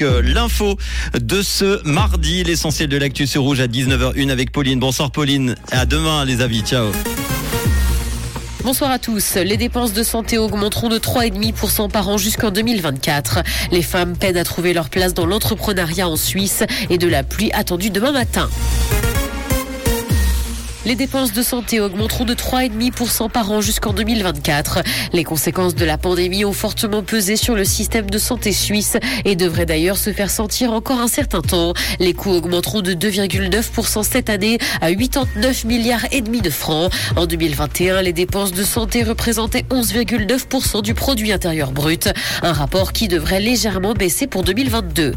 L'info de ce mardi, l'essentiel de l'actu sur rouge à 19h01 avec Pauline. Bonsoir Pauline, à demain les avis, ciao. Bonsoir à tous. Les dépenses de santé augmenteront de 3,5% par an jusqu'en 2024. Les femmes peinent à trouver leur place dans l'entrepreneuriat en Suisse et de la pluie attendue demain matin. Les dépenses de santé augmenteront de 3,5% par an jusqu'en 2024. Les conséquences de la pandémie ont fortement pesé sur le système de santé suisse et devraient d'ailleurs se faire sentir encore un certain temps. Les coûts augmenteront de 2,9% cette année à 89 milliards et demi de francs. En 2021, les dépenses de santé représentaient 11,9% du produit intérieur brut. Un rapport qui devrait légèrement baisser pour 2022.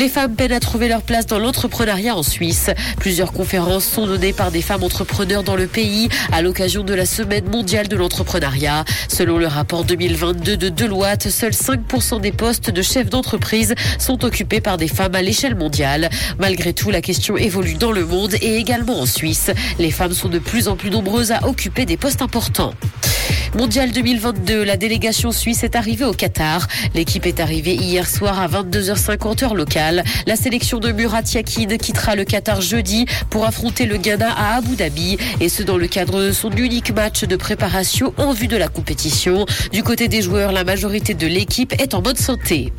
Les femmes peinent à trouver leur place dans l'entrepreneuriat en Suisse. Plusieurs conférences sont données par des femmes entrepreneurs dans le pays à l'occasion de la Semaine mondiale de l'entrepreneuriat. Selon le rapport 2022 de Deloitte, seuls 5% des postes de chefs d'entreprise sont occupés par des femmes à l'échelle mondiale. Malgré tout, la question évolue dans le monde et également en Suisse. Les femmes sont de plus en plus nombreuses à occuper des postes importants. Mondial 2022, la délégation suisse est arrivée au Qatar. L'équipe est arrivée hier soir à 22h50 heure locale. La sélection de Murat Yakin quittera le Qatar jeudi pour affronter le Ghana à Abu Dhabi et ce dans le cadre de son unique match de préparation en vue de la compétition. Du côté des joueurs, la majorité de l'équipe est en bonne santé.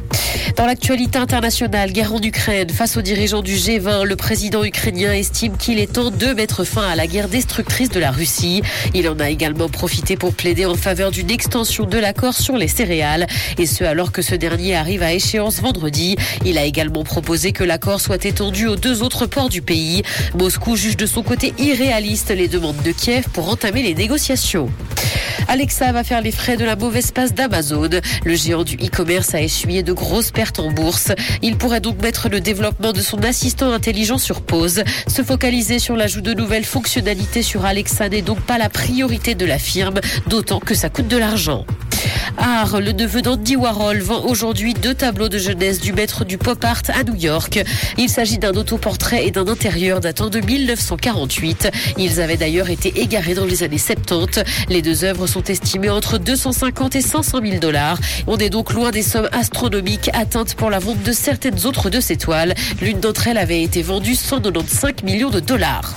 Dans l'actualité internationale, guerre en Ukraine, face aux dirigeants du G20, le président ukrainien estime qu'il est temps de mettre fin à la guerre destructrice de la Russie. Il en a également profité pour plaider en faveur d'une extension de l'accord sur les céréales, et ce alors que ce dernier arrive à échéance vendredi. Il a également proposé que l'accord soit étendu aux deux autres ports du pays. Moscou juge de son côté irréaliste les demandes de Kiev pour entamer les négociations. Alexa va faire les frais de la mauvaise passe d'Amazon. Le géant du e-commerce a essuyé de grosses pertes en bourse. Il pourrait donc mettre le développement de son assistant intelligent sur pause. Se focaliser sur l'ajout de nouvelles fonctionnalités sur Alexa n'est donc pas la priorité de la firme, d'autant que ça coûte de l'argent. Art, le neveu d'Andy Warhol vend aujourd'hui deux tableaux de jeunesse du maître du pop art à New York. Il s'agit d'un autoportrait et d'un intérieur datant de 1948. Ils avaient d'ailleurs été égarés dans les années 70. Les deux œuvres sont estimées entre 250 et 500 000 dollars. On est donc loin des sommes astronomiques atteintes pour la vente de certaines autres de ces toiles. L'une d'entre elles avait été vendue 195 millions de dollars.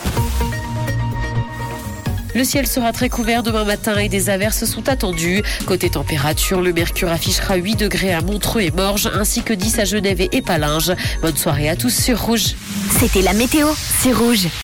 Le ciel sera très couvert demain matin et des averses sont attendues. Côté température, le mercure affichera 8 degrés à Montreux et Morges ainsi que 10 à Genève et Palinges. Bonne soirée à tous sur Rouge. C'était la météo, c'est Rouge.